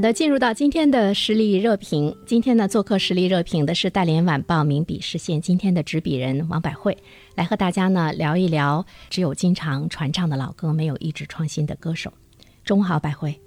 的，进入到今天的实力热评。今天呢，做客实力热评的是大连晚报名笔视线今天的执笔人王百惠，来和大家呢聊一聊只有经常传唱的老歌，没有一直创新的歌手。中午好，百惠。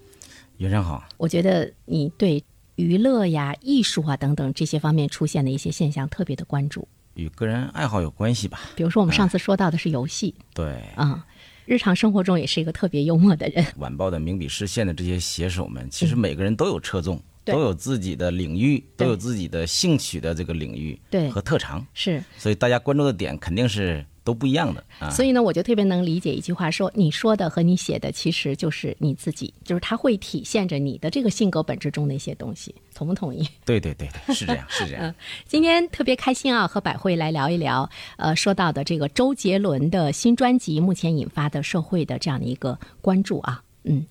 袁生好。我觉得你对娱乐呀、艺术啊等等这些方面出现的一些现象特别的关注，与个人爱好有关系吧？比如说我们上次说到的是游戏，对，啊、日常生活中也是一个特别幽默的人。晚报的名笔视线的这些写手们，其实每个人都有侧重，嗯都有自己的领域，都有自己的兴趣的这个领域和特长，是，所以大家关注的点肯定是都不一样的啊。所以呢，我就特别能理解一句话说，你说的和你写的其实就是你自己，就是它会体现着你的这个性格本质中的一些东西。同不同意？对对对对，是这样，是这样。今天特别开心啊，和百惠来聊一聊，呃，说到的这个周杰伦的新专辑，目前引发的社会的这样的一个关注啊，嗯，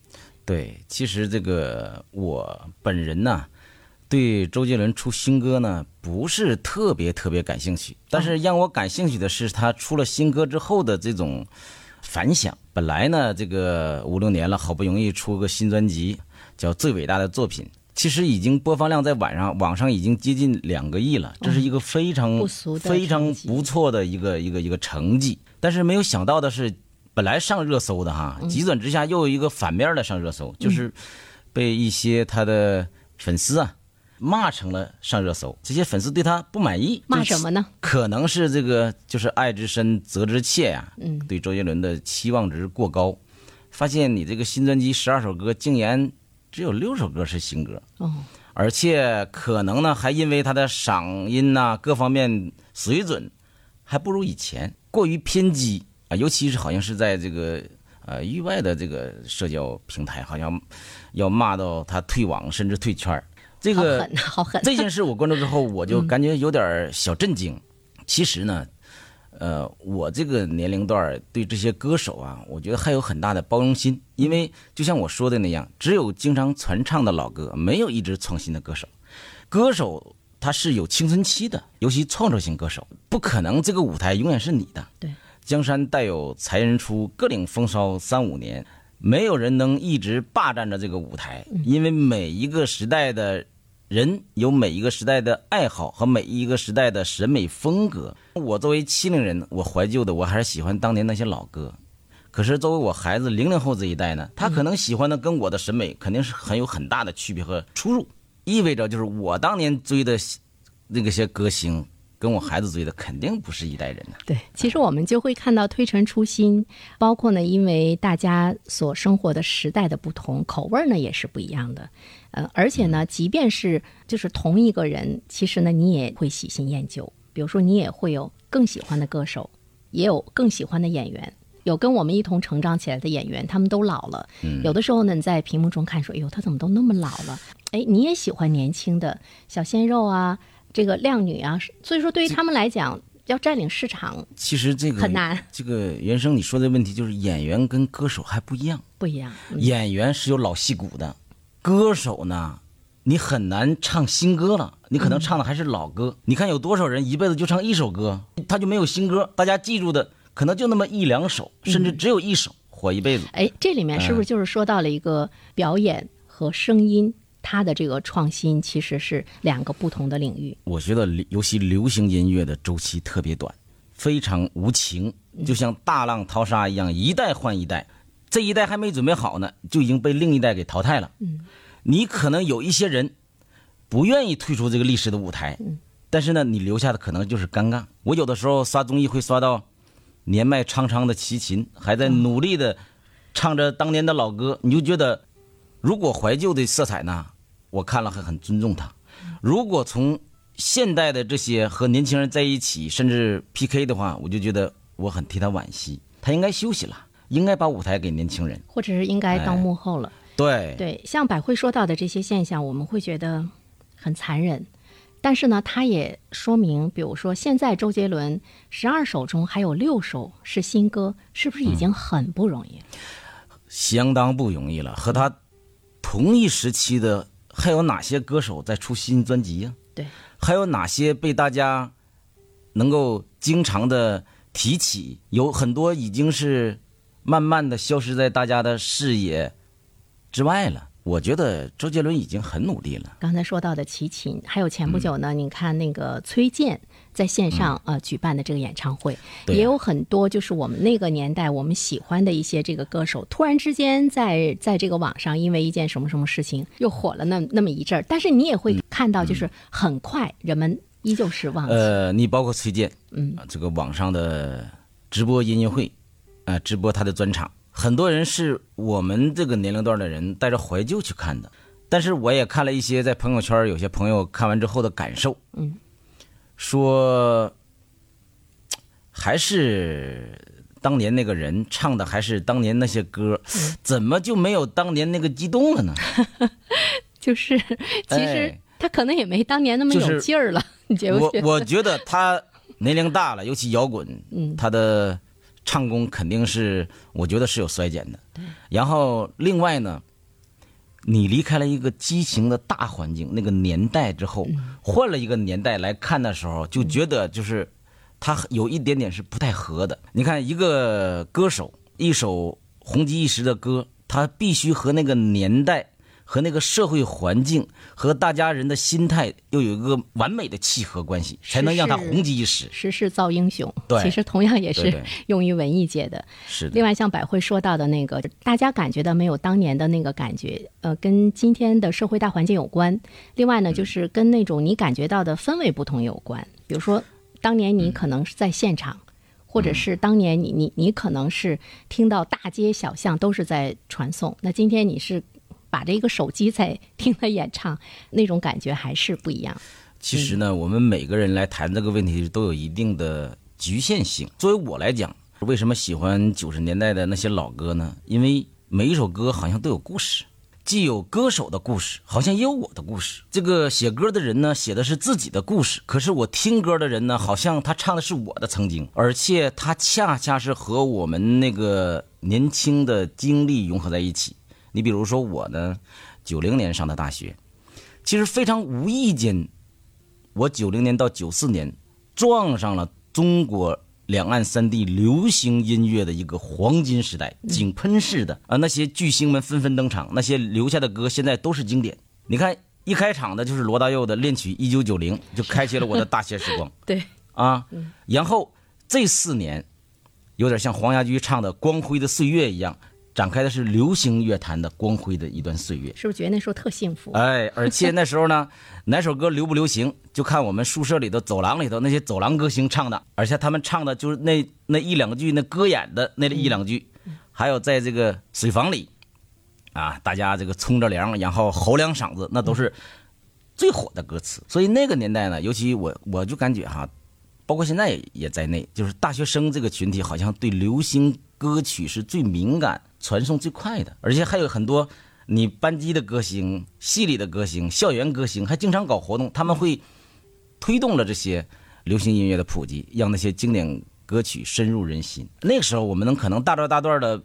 对，其实这个我本人呢，对周杰伦出新歌呢不是特别特别感兴趣，但是让我感兴趣的是他出了新歌之后的这种反响。本来呢，这个五六年了，好不容易出个新专辑，叫《最伟大的作品》，其实已经播放量在晚上网上已经接近两个亿了，这是一个非常、非常不错的一个一个一个成绩。但是没有想到的是，本来上热搜的哈，急转直下又有一个反面的上热搜，就是被一些他的粉丝啊骂成了上热搜。这些粉丝对他不满意，骂什么呢？可能是这个就是爱之深责之切呀、嗯。对周杰伦的期望值过高，发现你这个新专辑十二首歌，竟然只有六首歌是新歌，哦，而且可能呢还因为他的嗓音呐、各方面水准还不如以前，过于偏激啊，尤其是好像是在这个呃域外的这个社交平台，好像要骂到他退网甚至退圈儿这个好狠，好狠，这件事我关注之后，我就感觉有点小震惊。其实呢，呃，我这个年龄段对这些歌手啊，我觉得还有很大的包容心，因为就像我说的那样，只有经常传唱的老歌，没有一直创新的歌手。歌手他是有青春期的，尤其创作型歌手，不可能这个舞台永远是你的。对，江山代有才人出，各领风骚三五年，没有人能一直霸占着这个舞台，因为每一个时代的人有每一个时代的爱好和每一个时代的审美风格。我作为七零人，我怀旧的我还是喜欢当年那些老歌。可是作为我孩子零零后这一代呢，他可能喜欢的跟我的审美肯定是很有很大的区别和出入，意味着就是我当年追的那个些歌星，跟我孩子追的肯定不是一代人呢、对，其实我们就会看到推陈出新，包括呢，因为大家所生活的时代的不同，口味儿呢也是不一样的。呃，而且呢，即便是就是同一个人，其实呢，你也会喜新厌旧。比如说，你也会有更喜欢的歌手，也有更喜欢的演员。有跟我们一同成长起来的演员，他们都老了。有的时候呢，你在屏幕中看说：“哎呦，他怎么都那么老了？”哎，你也喜欢年轻的小鲜肉啊，这个靓女啊。所以说，对于他们来讲，要占领市场其实这个很难。这个原生你说的问题就是演员跟歌手还不一样，不一样。嗯演员是有老戏骨的，歌手呢，你很难唱新歌了，你可能唱的还是老歌。你看有多少人一辈子就唱一首歌，他就没有新歌，大家记住的可能就那么一两首，甚至只有一首，火一辈子。哎，这里面是不是就是说到了一个表演和声音，它的这个创新其实是两个不同的领域？我觉得流尤其流行音乐的周期特别短，非常无情，就像大浪淘沙一样，一代换一代。这一代还没准备好呢，就已经被另一代给淘汰了。嗯，你可能有一些人不愿意退出这个历史的舞台，但是呢，你留下的可能就是尴尬。我有的时候刷综艺会刷到年迈苍苍的齐秦还在努力的唱着当年的老歌，你就觉得如果怀旧的色彩呢，我看了还很尊重他；如果从现代的这些和年轻人在一起，甚至 PK 的话，我就觉得我很替他惋惜。他应该休息了，应该把舞台给年轻人，或者是应该当幕后了。对对，像百惠说到的这些现象，我们会觉得很残忍。但是呢，他也说明，比如说现在周杰伦十二首中还有六首是新歌，是不是已经很不容易？相当不容易了。和他同一时期的还有哪些歌手在出新专辑呀？对，还有哪些被大家能够经常的提起？有很多已经是慢慢的消失在大家的视野之外了。我觉得周杰伦已经很努力了。刚才说到的齐秦，还有前不久呢，你看那个崔健在线上呃举办的这个演唱会，也有很多就是我们那个年代我们喜欢的一些这个歌手，突然之间在在这个网上因为一件什么什么事情又火了那那么一阵儿，但是你也会看到，就是很快人们依旧是忘记。呃，你包括崔健，嗯，这个网上的直播音乐会，呃，直播他的专场。很多人是我们这个年龄段的人带着怀旧去看的，但是我也看了一些在朋友圈有些朋友看完之后的感受，嗯，说还是当年那个人唱的，还是当年那些歌，怎么就没有当年那个激动了呢？就是其实他可能也没当年那么有劲儿了，你觉不觉得？我 我觉得他年龄大了，尤其摇滚，嗯，他的。唱功肯定是，我觉得是有衰减的。然后另外呢，你离开了一个激情的大环境、那个年代之后，换了一个年代来看的时候，就觉得就是他有一点点是不太合的。你看，一个歌手一首红极一时的歌，他必须和那个年代。和那个社会环境和大家人的心态又有一个完美的契合关系，才能让他红极一时。时势造英雄，对，其实同样也是用于文艺界的。是的。另外，像百惠说到的那个，大家感觉到没有当年的那个感觉，呃，跟今天的社会大环境有关。另外呢，就是跟那种你感觉到的氛围不同有关。比如说，当年你可能是在现场，或者是当年你你你可能是听到大街小巷都是在传颂。那今天你是。把这个手机在听他演唱，那种感觉还是不一样。其实呢，我们每个人来谈这个问题都有一定的局限性。作为我来讲，为什么喜欢九十年代的那些老歌呢？因为每一首歌好像都有故事，既有歌手的故事，好像也有我的故事。这个写歌的人呢，写的是自己的故事，可是我听歌的人呢，好像他唱的是我的曾经，而且他恰恰是和我们那个年轻的经历融合在一起。你比如说我呢，九零年上的大学，其实非常无意间，我九零年到九四年撞上了中国两岸三地流行音乐的一个黄金时代，井喷式的啊，那些巨星们纷纷登场，那些留下的歌现在都是经典。你看一开场的就是罗大佑的恋曲一九九零，就开启了我的大学时光。对啊，然后这四年有点像黄家驹唱的《光辉的岁月》一样。展开的是流行乐坛的光辉的一段岁月，是不是觉得那时候特幸福？哎，而且那时候呢，哪首歌流不流行，就看我们宿舍里头、走廊里头那些走廊歌星唱的，而且他们唱的就是那那一两句那歌演的那一两句，还有在这个水房里，啊，大家这个冲着凉，然后吼两嗓子，那都是最火的歌词。所以那个年代呢，尤其我我就感觉哈，包括现在也在内，就是大学生这个群体好像对流行歌曲是最敏感。传送最快的，而且还有很多你班级的歌星、系里的歌星、校园歌星，还经常搞活动，他们会推动了这些流行音乐的普及，让那些经典歌曲深入人心。那个时候，我们能可能大段大段的。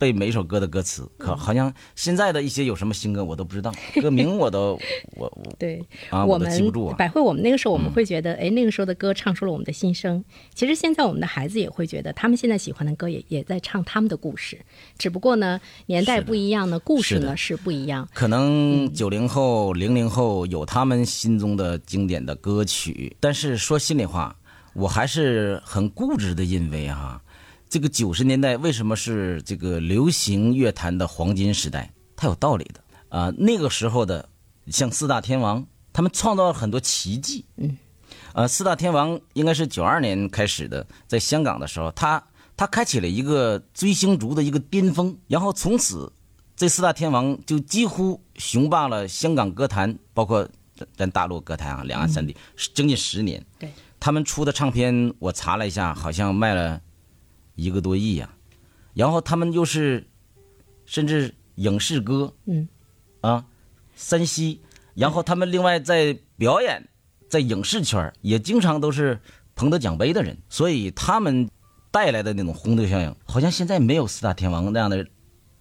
背每一首歌的歌词，可好像现在的一些有什么新歌我都不知道，歌名我都 我我对啊，我们记不住啊。百惠，我们那个时候我们会觉得，哎，那个时候的歌唱出了我们的心声。其实现在我们的孩子也会觉得，他们现在喜欢的歌也也在唱他们的故事，只不过呢，年代不一样呢，故事呢是不一样。可能九零后、零零后有他们心中的经典的歌曲，但是说心里话，我还是很固执的认为哈。这个九十年代为什么是这个流行乐坛的黄金时代？它有道理的啊。那个时候的像四大天王，他们创造了很多奇迹。嗯，呃，四大天王应该是九二年开始的，在香港的时候，他他开启了一个追星族的一个巅峰，然后从此这四大天王就几乎雄霸了香港歌坛，包括咱咱大陆歌坛啊，两岸三地，将近十年。对，他们出的唱片我查了一下，好像卖了一个多亿呀、然后他们又是，甚至影视歌，嗯，啊，山西，然后他们另外在表演，在影视圈也经常都是捧得奖杯的人，所以他们带来的那种轰动效应，好像现在没有四大天王那样的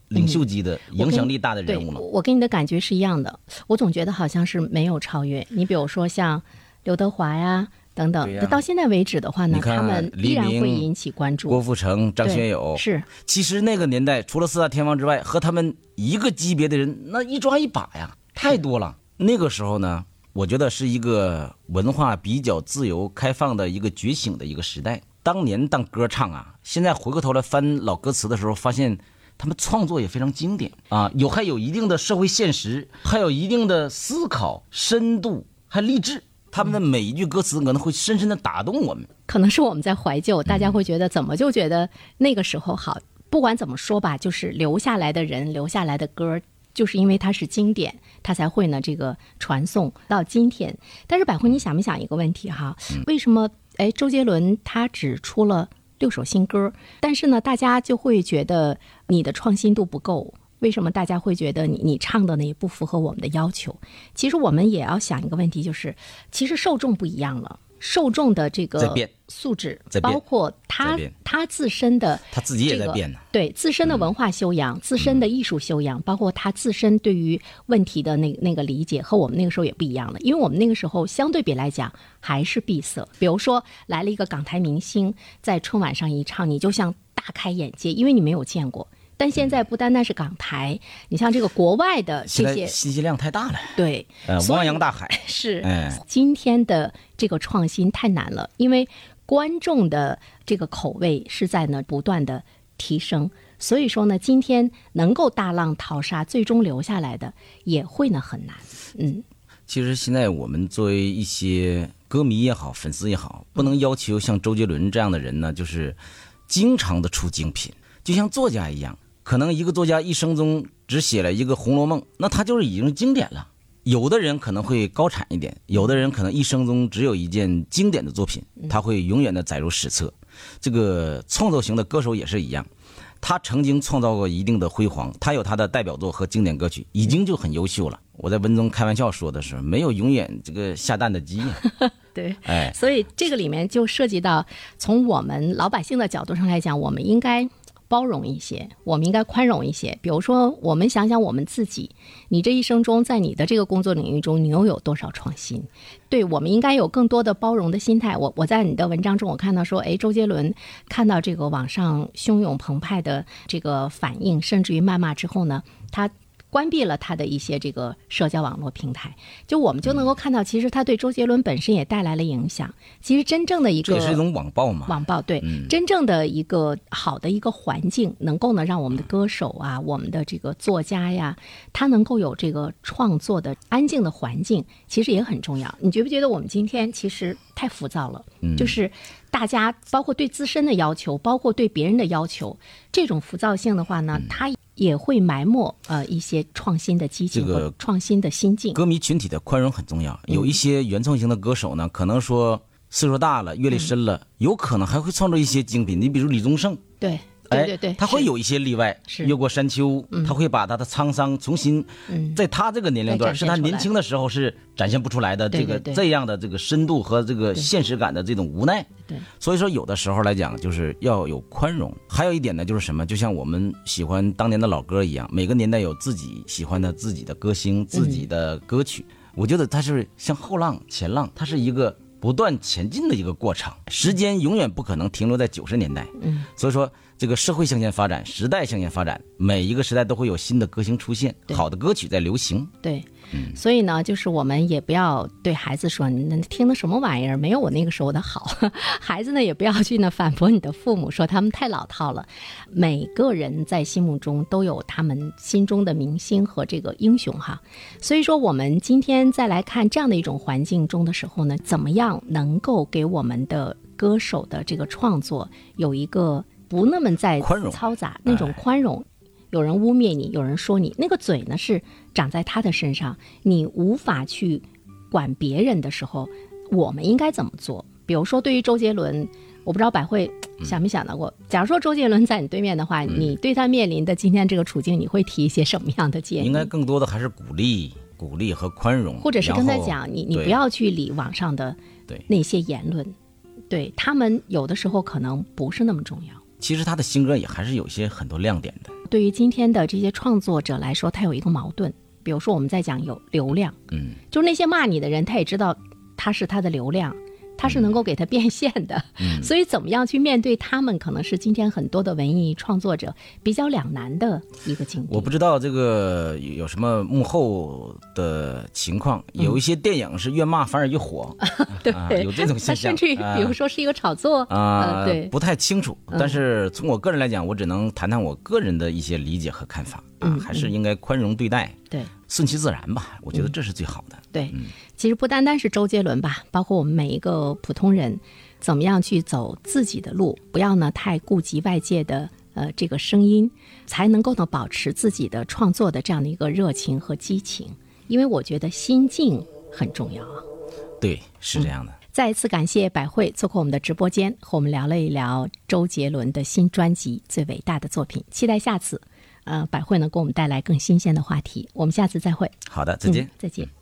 领袖级的、影响力大的人物了。我跟你的感觉是一样的，我总觉得好像是没有超越。你比如说像刘德华呀等等，那到现在为止的话呢，你看他们依然会引起关注。郭富城、张学友，是其实那个年代除了四大天王之外，和他们一个级别的人，那一抓一把呀，太多了。那个时候呢，我觉得是一个文化比较自由开放的一个觉醒的一个时代。当年当歌唱啊，现在回过头来翻老歌词的时候，发现他们创作也非常经典啊，有还有一定的社会现实，还有一定的思考深度，还励志。他们的每一句歌词可能会深深的打动我们。可能是我们在怀旧，大嗯家会觉得怎么就觉得那个时候好？不管怎么说吧，就是留下来的人留下来的歌，就是因为它是经典，它才会呢这个传颂到今天。但是百惠，你想没想一个问题哈？嗯为什么哎周杰伦他只出了六首新歌，但是呢大家就会觉得你的创新度不够？为什么大家会觉得你你唱的呢也不符合我们的要求？其实我们也要想一个问题，就是其实受众不一样了，受众的这个素质包括他他自身的他自己也这个在变呢。对自身的文化修养、自身的艺术修养，包括他自身对于问题的那那个理解，和我们那个时候也不一样了。因为我们那个时候相对比来讲还是闭塞。比如说来了一个港台明星，在春晚上一唱，你就像大开眼界，因为你没有见过。但现在不单单是港台，你像这个国外的这些，信息量太大了，对，呃，汪洋大海。是，哎。今天的这个创新太难了，因为观众的这个口味是在呢不断的提升，所以说呢，今天能够大浪淘沙，最终留下来的也会呢很难。嗯，其实现在我们作为一些歌迷也好，粉丝也好，不能要求像周杰伦这样的人呢，就是经常的出精品，就像作家一样，可能一个作家一生中只写了一个《红楼梦》，那他就是已经经典了。有的人可能会高产一点，有的人可能一生中只有一件经典的作品，他会永远的载入史册。这个创作型的歌手也是一样，他曾经创造过一定的辉煌，他有他的代表作和经典歌曲，已经就很优秀了。我在文中开玩笑说的是，没有永远这个下蛋的鸡呀，对。哎，所以这个里面就涉及到，从我们老百姓的角度上来讲，我们应该包容一些，我们应该宽容一些。比如说，我们想想我们自己，你这一生中，在你的这个工作领域中，你又有多少创新？对，我们应该有更多的包容的心态。我我在你的文章中，我看到说，哎，周杰伦看到这个网上汹涌澎湃的这个反应，甚至于谩骂之后呢，他。关闭了他的一些这个社交网络平台，就我们就能够看到，其实他对周杰伦本身也带来了影响。其实真正的一个这也是一种网暴嘛。网暴，对，嗯真正的一个好的一个环境，能够呢让我们的歌手啊，我们的这个作家呀，他能够有这个创作的安静的环境，其实也很重要。你觉不觉得我们今天其实太浮躁了？嗯就是大家包括对自身的要求，包括对别人的要求，这种浮躁性的话嗯呢，它也会埋没呃一些创新的激情这个和创新的心境。歌迷群体的宽容很重要。嗯有一些原创型的歌手呢，可能说岁数大了，阅历深了，有可能还会创作一些精品。你比如李宗盛，对哎，对对对，他会有一些例外，越过山丘，他会把他的沧桑重新，嗯在他这个年龄段，是他年轻的时候是展现不出来的这个这样的这个深度和这个现实感的这种无奈。对所以说，有的时候来讲，就是要有宽容。还有一点呢，就是什么？就像我们喜欢当年的老歌一样，每个年代有自己喜欢的自己的歌星、自己的歌曲。我觉得它是像后浪、前浪，它是一个不断前进的一个过程。时间永远不可能停留在九十年代。嗯，所以说，这个社会向前发展，时代向前发展，每一个时代都会有新的歌星出现，好的歌曲在流行。对，所以呢，就是我们也不要对孩子说你听的什么玩意儿，没有我那个时候的好。孩子呢，也不要去呢反驳你的父母，说他们太老套了。每个人在心目中都有他们心中的明星和这个英雄哈。所以说，我们今天再来看这样的一种环境中的时候呢，怎么样能够给我们的歌手的这个创作有一个不那么在嘈杂那种哎宽容。有人污蔑你，有人说你，那个嘴呢是长在他的身上，你无法去管别人的时候，我们应该怎么做？比如说，对于周杰伦，我不知道百惠想没想到过，假如说周杰伦在你对面的话，你对他面临的今天这个处境，你会提一些什么样的建议？应该更多的还是鼓励、鼓励和宽容，或者是跟他讲，你你不要去理网上的对那些言论，对他们有的时候可能不是那么重要。其实他的新歌也还是有一些很多亮点的。对于今天的这些创作者来说，他有一个矛盾，比如说我们在讲有流量，嗯，就是那些骂你的人，他也知道他是他的流量，他是能够给他变现的，嗯。所以怎么样去面对他们，可能是今天很多的文艺创作者比较两难的一个境地。我不知道这个有什么幕后的情况，有一些电影是越骂反而越火，对、啊有这种现象。甚至于啊。比如说是一个炒作，啊、呃，对，不太清楚。但是从我个人来讲，我只能谈谈我个人的一些理解和看法啊，还是应该宽容对待，对。顺其自然吧。我觉得这是最好的。对，其实不单单是周杰伦吧，包括我们每一个普通人，怎么样去走自己的路，不要呢太顾及外界的呃这个声音，才能够呢保持自己的创作的这样的一个热情和激情。因为我觉得心境很重要啊。对，是这样的。再一次感谢百惠做客我们的直播间，和我们聊了一聊周杰伦的新专辑《最伟大的作品》，期待下次，呃，百惠呢给我们带来更新鲜的话题。我们下次再会，好的，再见。嗯再见。